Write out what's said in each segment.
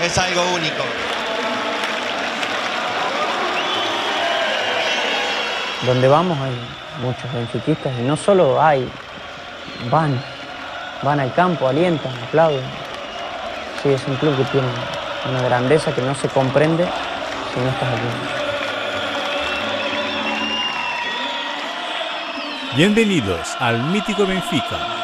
es algo único. Donde vamos hay muchos benfiquistas y no solo hay, van, van al campo, alientan, aplauden. Sí, es un club que tiene una grandeza que no se comprende si no estás aquí. Bienvenidos al mítico Benfica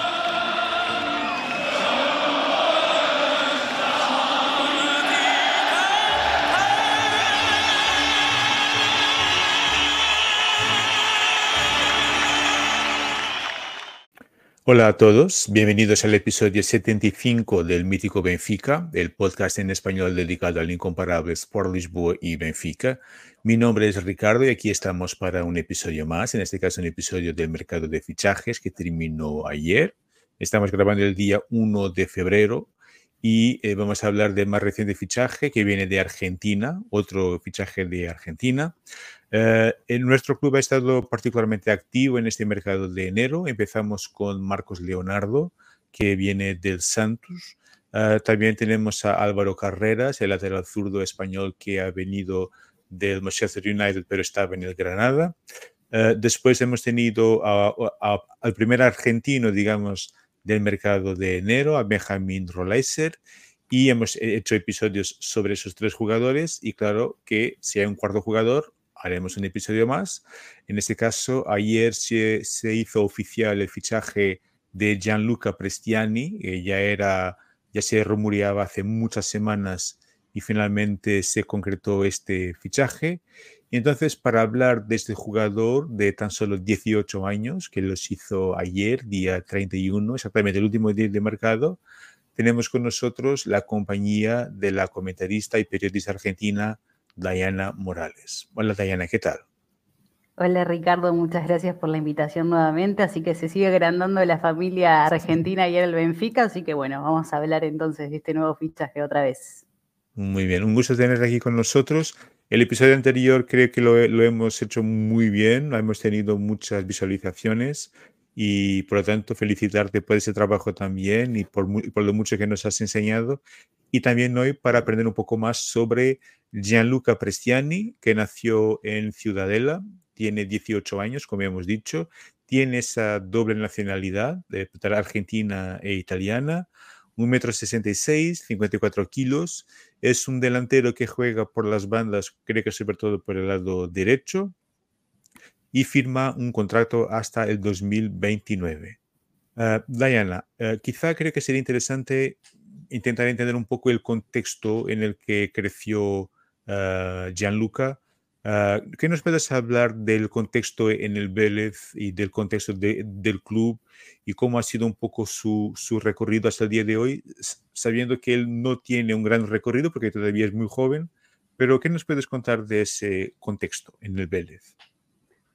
Hola a todos, bienvenidos al episodio 75 del Mítico Benfica, el podcast en español dedicado al incomparable Sport Lisboa y Benfica. Mi nombre es Ricardo y aquí estamos para un episodio más, en este caso un episodio del mercado de fichajes que terminó ayer. Estamos grabando el día 1 de febrero y eh, vamos a hablar del más reciente fichaje que viene de Argentina, otro fichaje de Argentina. Eh, en nuestro club ha estado particularmente activo en este mercado de enero. Empezamos con Marcos Leonardo, que viene del Santos. Eh, también tenemos a Álvaro Carreras, el lateral zurdo español que ha venido del Manchester United, pero estaba en el Granada. Eh, después hemos tenido al primer argentino, digamos, del mercado de enero, a Benjamín Roleiser, y hemos hecho episodios sobre esos tres jugadores. Y claro que si hay un cuarto jugador, haremos un episodio más. En este caso, ayer se, hizo oficial el fichaje de Gianluca Prestiani, que ya era, ya se rumoreaba hace muchas semanas y finalmente se concretó este fichaje. Y entonces, para hablar de este jugador de tan solo 18 años, que los hizo ayer, día 31, exactamente el último día de mercado, tenemos con nosotros la compañía de la comentarista y periodista argentina Diana Morales. Hola Diana, ¿qué tal? Hola Ricardo, muchas gracias por la invitación nuevamente. Así que se sigue agrandando la familia argentina y el Benfica, así que bueno, vamos a hablar entonces de este nuevo fichaje otra vez. Muy bien, un gusto tener aquí con nosotros. El episodio anterior creo que lo, lo hemos hecho muy bien, hemos tenido muchas visualizaciones y por lo tanto felicitarte por ese trabajo también y por, por, lo mucho que nos has enseñado y también hoy para aprender un poco más sobre Gianluca Prestiani, que nació en Ciudadela, tiene 18 años, como hemos dicho, tiene esa doble nacionalidad, de argentina e italiana, 1,66 m, 54 kilos, es un delantero que juega por las bandas, creo que sobre todo por el lado derecho, y firma un contrato hasta el 2029. Ah, Diana, eh, quizá creo que sería interesante intentar entender un poco el contexto en el que creció uh, Gianluca. Uh, ¿Qué nos puedes hablar del contexto en el Vélez y del contexto del club y cómo ha sido un poco su, su, recorrido hasta el día de hoy, sabiendo que él no tiene un gran recorrido porque todavía es muy joven, pero ¿qué nos puedes contar de ese contexto en el Vélez?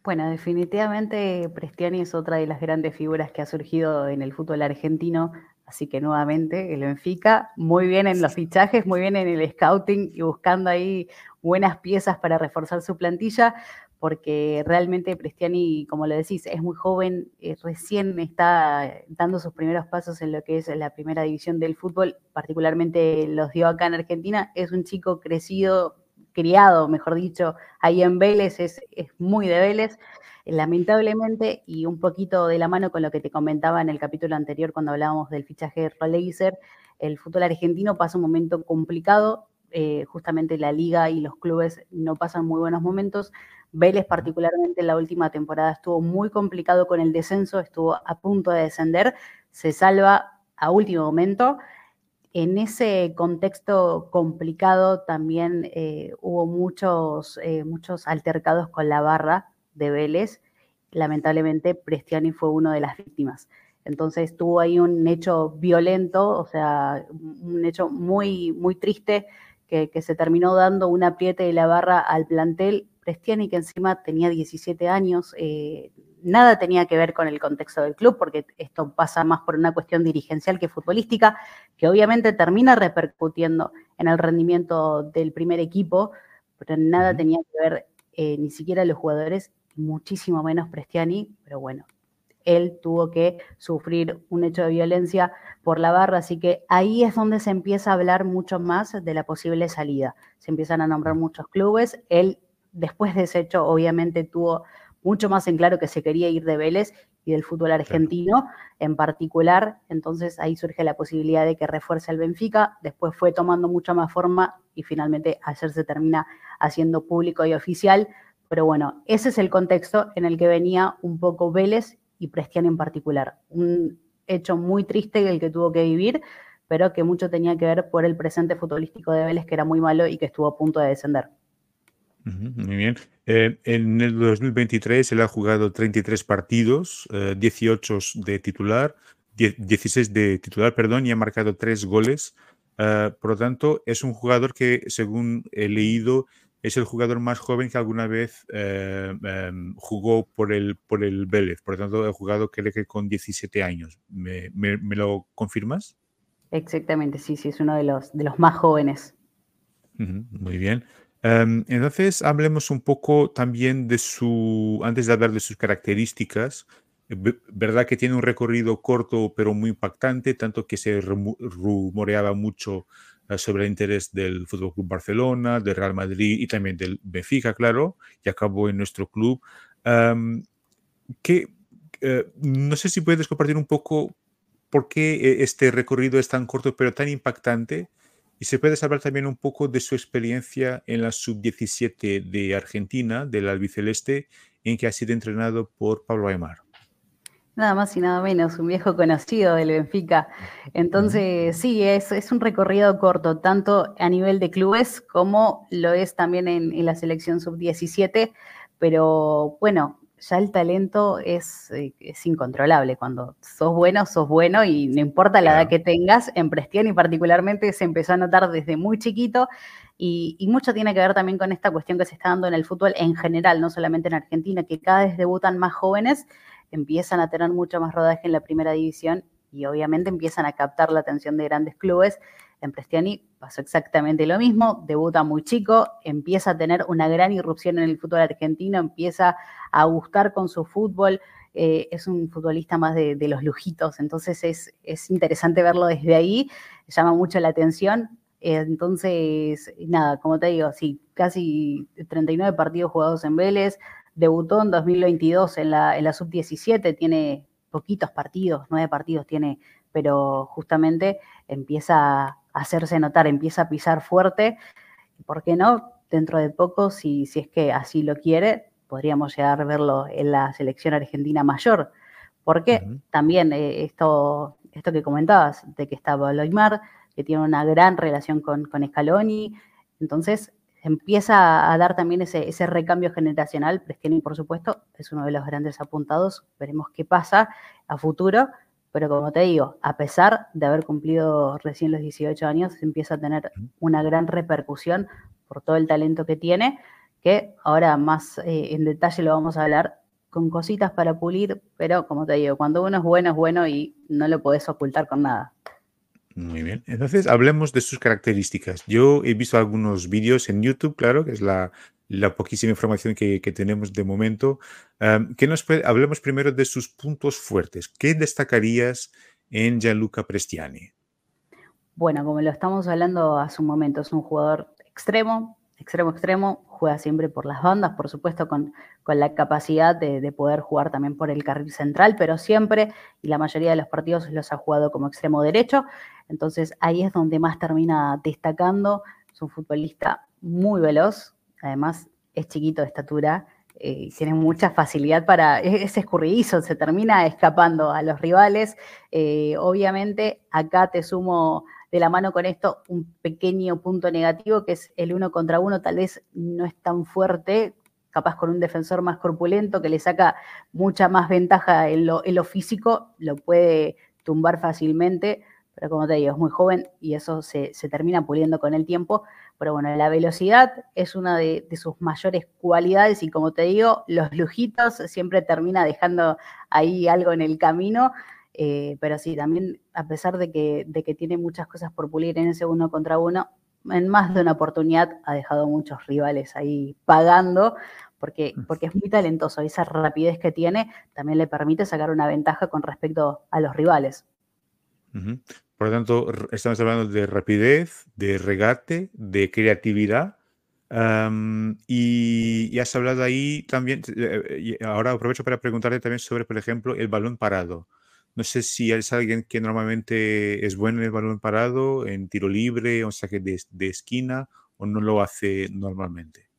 Bueno, definitivamente Prestiani es otra de las grandes figuras que ha surgido en el fútbol argentino Así que nuevamente el Benfica, muy bien en los fichajes, muy bien en el scouting y buscando ahí buenas piezas para reforzar su plantilla, porque realmente Prestiani, como lo decís, es muy joven, eh, recién está dando sus primeros pasos en lo que es la primera división del fútbol, particularmente los dio acá en Argentina. Es un chico crecido, criado, mejor dicho, ahí en Vélez, es, es muy de Vélez Lamentablemente, y un poquito de la mano con lo que te comentaba en el capítulo anterior cuando hablábamos del fichaje de Roleiser, el fútbol argentino pasa un momento complicado, eh, justamente la liga y los clubes no pasan muy buenos momentos. Vélez particularmente en la última temporada estuvo muy complicado con el descenso, estuvo a punto de descender, se salva a último momento. En ese contexto complicado también eh, hubo muchos, eh, muchos altercados con la barra de Vélez. Lamentablemente, Prestiani fue uno de las víctimas. Entonces tuvo ahí un hecho violento, o sea, un hecho muy, muy triste que, se terminó dando un apriete de la barra al plantel. Prestiani, que encima tenía 17 años, eh, nada tenía que ver con el contexto del club, porque esto pasa más por una cuestión dirigencial que futbolística, que obviamente termina repercutiendo en el rendimiento del primer equipo, pero nada tenía que ver eh, ni siquiera los jugadores, muchísimo menos Prestiani, pero bueno, él tuvo que sufrir un hecho de violencia por la barra, así que ahí es donde se empieza a hablar mucho más de la posible salida. Se empiezan a nombrar muchos clubes, él después de ese hecho obviamente tuvo mucho más en claro que se quería ir de Vélez y del fútbol argentino en particular, entonces ahí surge la posibilidad de que refuerce el Benfica, después fue tomando mucha más forma y finalmente ayer se termina haciendo público y oficial, pero bueno, ese es el contexto en el que venía un poco Vélez y Prestiani en particular. Un hecho muy triste el que tuvo que vivir, pero que mucho tenía que ver por el presente futbolístico de Vélez, que era muy malo y que estuvo a punto de descender. muy bien. Eh, en el 2023 él ha jugado 33 partidos, 18 eh, de titular, 16 de titular, perdón, y ha marcado 3 goles. Eh, por lo tanto, es un jugador que, según he leído, es el jugador más joven que alguna vez eh, em, jugó por el, por el Vélez. Por lo tanto, he jugado creo que con 17 años. ¿Me, lo confirmas? Exactamente, sí, sí, es uno de los, de los más jóvenes. muy bien. Em, entonces, hablemos un poco también de su, antes de hablar de sus características, verdad que tiene un recorrido corto pero muy impactante, tanto que se rumoreaba mucho eh, sobre el interés del Fútbol Club Barcelona, del Real Madrid y también del Benfica, claro, y acabó en nuestro club. que, eh, no sé si puedes compartir un poco por qué eh, este recorrido es tan corto pero tan impactante. Y se puede hablar también un poco de su experiencia en la sub-17 de Argentina, del albiceleste, en que ha sido entrenado por Pablo Aymar. Nada más y nada menos, un viejo conocido del Benfica. Entonces, sí, es, es un recorrido corto, tanto a nivel de clubes como lo es también en, la selección sub-17, pero bueno, ya el talento es, eh, es, incontrolable. Cuando sos bueno, sos bueno y no importa la edad que tengas, en Prestiani particularmente se empezó a notar desde muy chiquito y, y, mucho tiene que ver también con esta cuestión que se está dando en el fútbol en general, no solamente en Argentina, que cada vez debutan más jóvenes empiezan a tener mucho más rodaje en la primera división y obviamente empiezan a captar la atención de grandes clubes. En Prestiani pasó exactamente lo mismo, debuta muy chico, empieza a tener una gran irrupción en el fútbol argentino, empieza a gustar con su fútbol, eh, es un futbolista más de, los lujitos, entonces es, es, interesante verlo desde ahí, llama mucho la atención. entonces, nada, como te digo, sí, casi 39 partidos jugados en Vélez, debutó en 2022 en la, en la sub-17, tiene poquitos partidos, nueve partidos tiene, pero justamente empieza a hacerse notar, empieza a pisar fuerte. ¿Por qué no? Dentro de poco, si, si es que así lo quiere, podríamos llegar a verlo en la selección argentina mayor. Porque también eh, esto, esto que comentabas, de que está Pablo que tiene una gran relación con, con Scaloni, entonces empieza a dar también ese, ese recambio generacional. Prestiani, por supuesto, es uno de los grandes apuntados. Veremos qué pasa a futuro. Pero como te digo, a pesar de haber cumplido recién los 18 años, empieza a tener una gran repercusión por todo el talento que tiene, que ahora más eh, en detalle lo vamos a hablar con cositas para pulir, pero como te digo, cuando uno es bueno es bueno y no lo podés ocultar con nada. Muy bien. Entonces, hablemos de sus características. Yo he visto algunos vídeos en YouTube, claro, que es la, poquísima información que, tenemos de momento. que nos hablemos primero de sus puntos fuertes. ¿Qué destacarías en Gianluca Prestiani? Bueno, como lo estamos hablando hace un momento, es un jugador extremo, extremo, extremo, juega siempre por las bandas, por supuesto con, con la capacidad de, poder jugar también por el carril central, pero siempre, y la mayoría de los partidos los ha jugado como extremo derecho, entonces ahí es donde más termina destacando, es un futbolista muy veloz, además es chiquito de estatura, eh, tiene mucha facilidad para, es, escurridizo, se termina escapando a los rivales. Eh, obviamente, acá te sumo de la mano con esto un pequeño punto negativo, que es el uno contra uno, tal vez no es tan fuerte, capaz con un defensor más corpulento que le saca mucha más ventaja en lo, físico, lo puede tumbar fácilmente, pero como te digo, es muy joven y eso se, termina puliendo con el tiempo. Pero bueno, la velocidad es una de, de, sus mayores cualidades y como te digo, los lujitos siempre termina dejando ahí algo en el camino. Eh, pero sí, también a pesar de que, de que tiene muchas cosas por pulir en ese uno contra uno, en más de una oportunidad ha dejado muchos rivales ahí pagando, porque, mm. porque es muy talentoso. Esa rapidez que tiene también le permite sacar una ventaja con respecto a los rivales. Por lo tanto, estamos hablando de rapidez, de regate, de creatividad. y, y, has hablado ahí también, eh, ahora aprovecho para preguntarte también sobre, por ejemplo, el balón parado. No sé si es alguien que normalmente es bueno en el balón parado, en tiro libre, o saque de, de esquina, o no lo hace normalmente.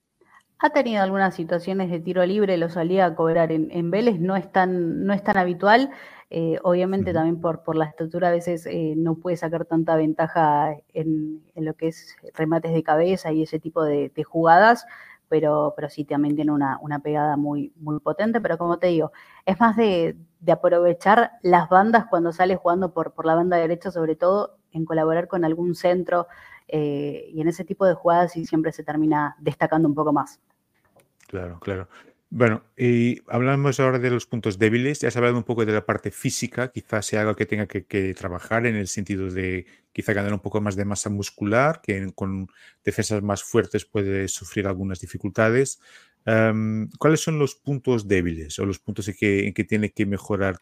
Ha tenido algunas situaciones de tiro libre, lo solía cobrar en, Vélez, no es tan, no es tan habitual. Eh, obviamente también por, por la estatura a veces eh, no puede sacar tanta ventaja en, lo que es remates de cabeza y ese tipo de, de jugadas pero, pero sí también tiene una, pegada muy, muy potente, pero como te digo, es más de, aprovechar las bandas cuando sale jugando por, por la banda derecha, sobre todo en colaborar con algún centro eh, y en ese tipo de jugadas y siempre se termina destacando un poco más. Claro, claro. Bueno, y hablamos ahora de los puntos débiles. Ya has hablado un poco de la parte física, quizás sea algo que tenga que, trabajar en el sentido de quizá ganar un poco más de masa muscular, que con defensas más fuertes puede sufrir algunas dificultades. Em, ¿Cuáles son los puntos débiles o los puntos en que, tiene que mejorar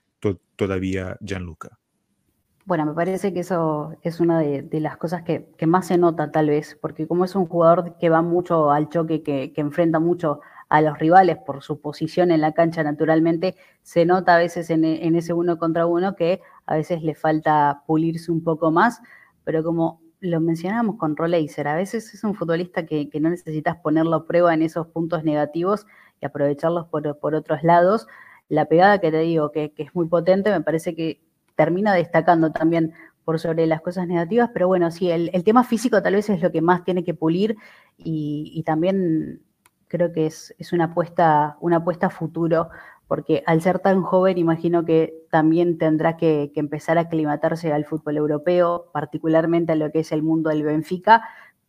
todavía Gianluca? Bueno, me parece que eso es una de, las cosas que, más se nota tal vez, porque como es un jugador que va mucho al choque, que, que enfrenta mucho a los rivales por su posición en la cancha naturalmente, se nota a veces en, ese uno contra uno que a veces le falta pulirse un poco más, pero como lo mencionábamos con Roleiser, a veces es un futbolista que, no necesitas ponerlo a prueba en esos puntos negativos y aprovecharlos por, otros lados. La pegada que te digo que, es muy potente, me parece que termina destacando también por sobre las cosas negativas, pero bueno, sí, el, tema físico tal vez es lo que más tiene que pulir y también creo que es, una, apuesta, una apuesta a futuro, porque al ser tan joven imagino que también tendrá que, empezar a aclimatarse al fútbol europeo, particularmente a lo que es el mundo del Benfica,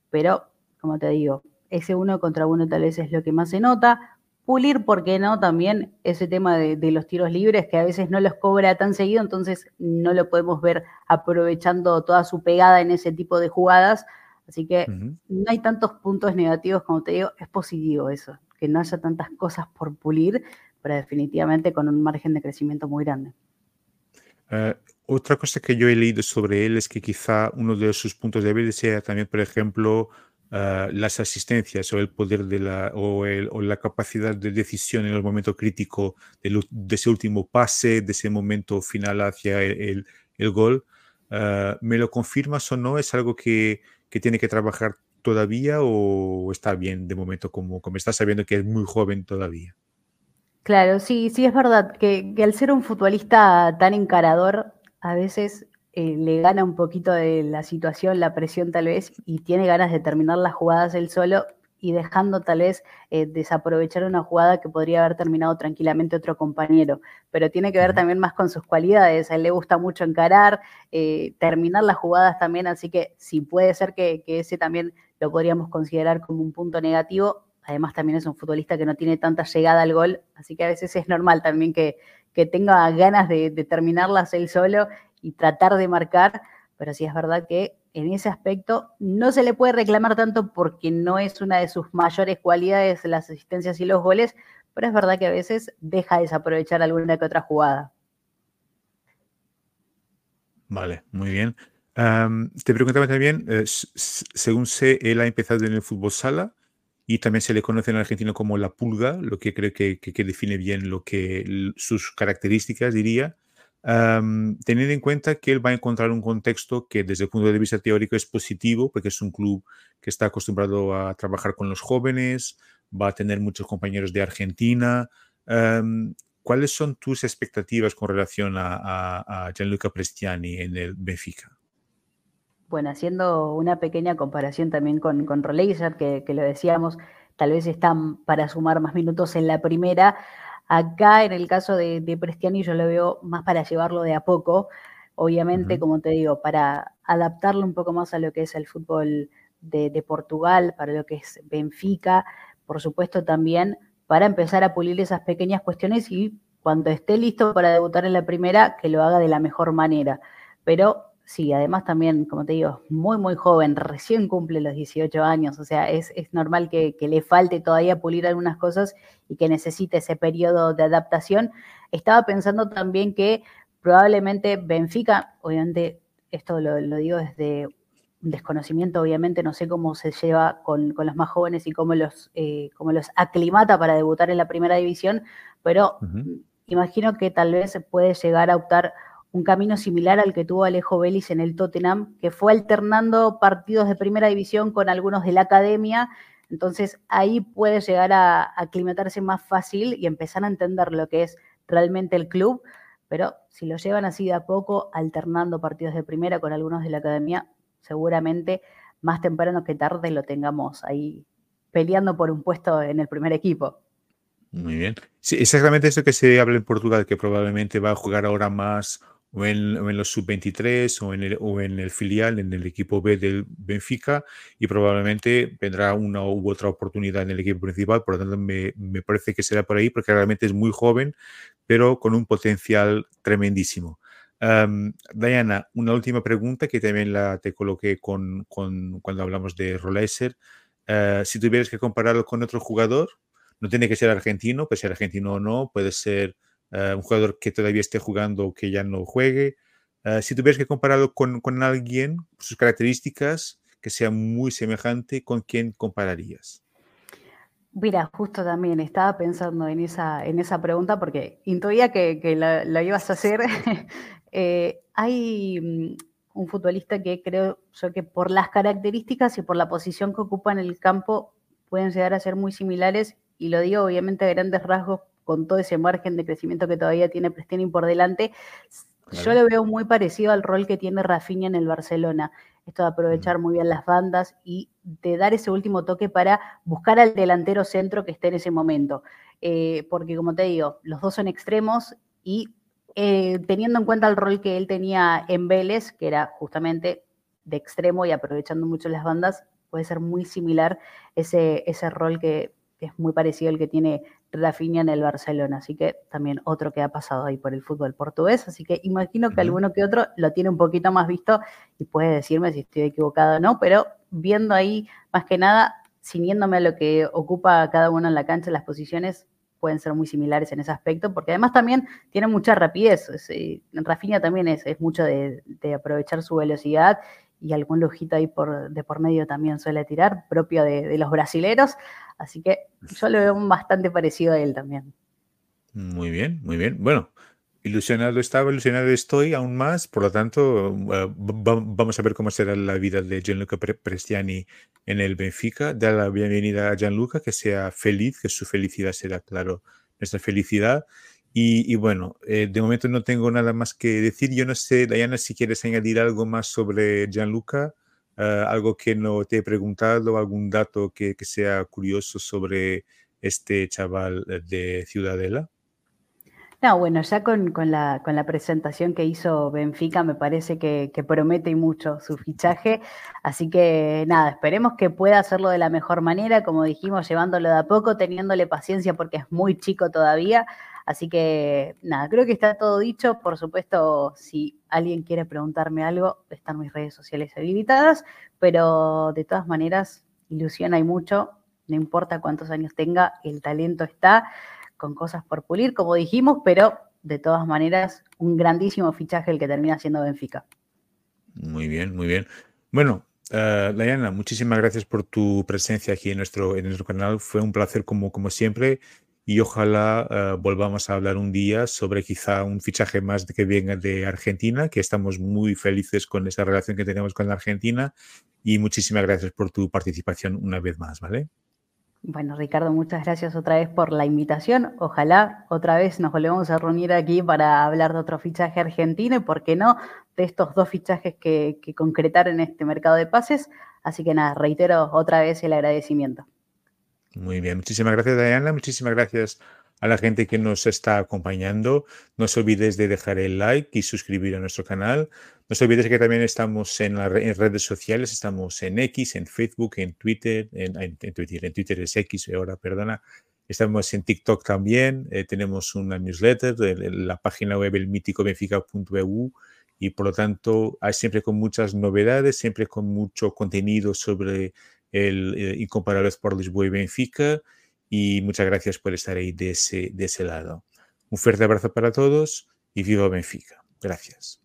pero como te digo, ese uno contra uno tal vez es lo que más se nota. Pulir, ¿por qué no? También ese tema de, los tiros libres, que a veces no los cobra tan seguido, entonces no lo podemos ver aprovechando toda su pegada en ese tipo de jugadas, Así que no hay tantos puntos negativos como te digo, es positivo eso, que no haya tantas cosas por pulir, pero definitivamente con un margen de crecimiento muy grande. Eh, otra cosa que yo he leído sobre él es que quizá uno de sus puntos débiles sea también, por ejemplo, eh, las asistencias o el poder de la, o, la capacidad de decisión en el momento crítico de, ese último pase, de ese momento final hacia el, gol. Eh, ¿Me lo confirmas o no? ¿Es algo que, que tiene que trabajar todavía o está bien de momento como, como está sabiendo que es muy joven todavía? Claro, sí, sí es verdad que, al ser un futbolista tan encarador, a veces eh, le gana un poquito de la situación, la presión tal vez, y tiene ganas de terminar las jugadas él solo y dejando tal vez eh, desaprovechar una jugada que podría haber terminado tranquilamente otro compañero. Pero tiene que ver también más con sus cualidades. A él le gusta mucho encarar, eh, terminar las jugadas también, así que si puede ser que, ese también lo podríamos considerar como un punto negativo. Además también es un futbolista que no tiene tanta llegada al gol, así que a veces es normal también que, tenga ganas de, de terminarlas él solo y tratar de marcar, pero sí es verdad que en ese aspecto no se le puede reclamar tanto porque no es una de sus mayores cualidades las asistencias y los goles, pero es verdad que a veces deja desaprovechar alguna que otra jugada. Vale, muy bien. te preguntaba también, eh, según sé, él ha empezado en el fútbol sala y también se le conoce en Argentina como la pulga, lo que creo que, que, define bien lo que, sus características, diría. Teniendo en cuenta que él va a encontrar un contexto que desde el punto de vista teórico es positivo, porque es un club que está acostumbrado a trabajar con los jóvenes, va a tener muchos compañeros de Argentina. ¿Cuáles son tus expectativas con relación a, Gianluca Prestiani en el Benfica? Bueno, haciendo una pequeña comparación también con, con que, lo decíamos, tal vez están para sumar más minutos en la primera. Acá, en el caso de, Prestiani, yo lo veo más para llevarlo de a poco. Obviamente, como te digo, para adaptarlo un poco más a lo que es el fútbol de, de Portugal, para lo que es Benfica, por supuesto también para empezar a pulir esas pequeñas cuestiones y cuando esté listo para debutar en la primera, que lo haga de la mejor manera. Pero sí, además también, como te digo, muy, muy joven, recién cumple los 18 años, o sea, es, normal que, le falte todavía pulir algunas cosas y que necesite ese periodo de adaptación. Estaba pensando también que probablemente Benfica, obviamente esto lo, digo desde desconocimiento, obviamente, no sé cómo se lleva con, los más jóvenes y cómo los, eh, los aclimata para debutar en la primera división, pero imagino que tal vez puede llegar a optar un camino similar al que tuvo Alejo Vélez en el Tottenham, que fue alternando partidos de primera división con algunos de la academia. Entonces ahí puede llegar a aclimatarse más fácil y empezar a entender lo que es realmente el club. Pero si lo llevan así de a poco, alternando partidos de primera con algunos de la academia, seguramente más temprano que tarde lo tengamos ahí peleando por un puesto en el primer equipo. Muy bien. Sí, exactamente eso que se habla en Portugal, que probablemente va a jugar ahora más o en, los sub-23 o, en el, o en el filial, en el equipo B del Benfica, y probablemente vendrá una u otra oportunidad en el equipo principal, por lo tanto me, me parece que será por ahí, porque realmente es muy joven, pero con un potencial tremendísimo. Diana, una última pregunta que también la te coloqué con, con cuando hablamos de Roleser. Uh, si tuvieras que compararlo con otro jugador, no tiene que ser argentino, puede ser argentino o no, puede ser eh, un jugador que todavía esté jugando o que ya no juegue. Eh, si tuvieras que compararlo con, con, alguien, sus características, que sea muy semejante, ¿con quién compararías? Mira, justo también estaba pensando en esa, en esa pregunta porque intuía que, que lo, ibas a hacer. Eh, hay mm, un futbolista que creo yo que por las características y por la posición que ocupa en el campo pueden llegar a ser muy similares y lo digo obviamente a grandes rasgos con todo ese margen de crecimiento que todavía tiene Prestini por delante, yo lo veo muy parecido al rol que tiene Rafinha en el Barcelona. Esto de aprovechar muy bien las bandas y de dar ese último toque para buscar al delantero centro que esté en ese momento. Eh, porque como te digo, los dos son extremos y eh, teniendo en cuenta el rol que él tenía en Vélez, que era justamente de extremo y aprovechando mucho las bandas, puede ser muy similar ese, ese rol que es muy parecido al que tiene Rafinha en el Barcelona, así que también otro que ha pasado ahí por el fútbol portugués, así que imagino que alguno que otro lo tiene un poquito más visto y puede decirme si estoy equivocado o no, pero viendo ahí más que nada, ciñéndome a lo que ocupa cada uno en la cancha, las posiciones pueden ser muy similares en ese aspecto, porque además también tiene mucha rapidez. Eh, Rafinha también es, mucho de, aprovechar su velocidad y algún lujito ahí de por medio también suele tirar, propio de los brasileros. Así que yo lo veo bastante parecido a él también. Muy bien, muy bien. Bueno, ilusionado estaba, ilusionado estoy aún más, por lo tanto, eh, vamos a ver cómo será la vida de Gianluca Prestiani en el Benfica. Da la bienvenida a Gianluca, que sea feliz, que su felicidad será, claro, nuestra felicidad. Y, bueno, eh, de momento no tengo nada más que decir. Yo no sé, Diana, si quieres añadir algo más sobre Gianluca. Ah, algo que no te he preguntado, algún dato que, sea curioso sobre este chaval de Ciudadela. No, bueno, ya con, la, con la presentación que hizo Benfica me parece que, que, promete mucho su fichaje, así que nada, esperemos que pueda hacerlo de la mejor manera, como dijimos, llevándolo de a poco, teniéndole paciencia porque es muy chico todavía, Así que nada, creo que está todo dicho. Por supuesto, si alguien quiere preguntarme algo, están mis redes sociales habilitadas, pero de todas maneras, ilusión hay mucho, no importa cuántos años tenga, el talento está con cosas por pulir, como dijimos, pero de todas maneras, un grandísimo fichaje el que termina siendo Benfica. Muy bien, muy bien. Bueno, Uh, muchísimas gracias por tu presencia aquí en nuestro, en nuestro canal. Fue un placer como, como siempre y ojalá uh, volvamos a hablar un día sobre quizá un fichaje más de que venga de Argentina, que estamos muy felices con esa relación que tenemos con la Argentina y muchísimas gracias por tu participación una vez más, ¿vale? Bueno, Ricardo, muchas gracias otra vez por la invitación. Ojalá otra vez nos volvemos a reunir aquí para hablar de otro fichaje argentino y, por qué no, de estos dos fichajes que, que concretaron este mercado de pases. Así que nada, reitero otra vez el agradecimiento. Muy bien, muchísimas gracias, Diana. Muchísimas gracias a la gente que nos está acompañando. No os olvides de dejar el like y suscribir a nuestro canal. No os olvides que también estamos en, las redes sociales, estamos en X, en Facebook, en Twitter, en, Twitter, en Twitter es X ahora, perdona. Estamos en TikTok también, eh, tenemos una newsletter, la página web el míticobenfica.eu y por lo tanto hay siempre con muchas novedades, siempre con mucho contenido sobre el eh, incomparable Sport Lisboa y Benfica y muchas gracias por estar ahí de ese, de ese lado. Un fuerte abrazo para todos y viva Benfica. Gracias.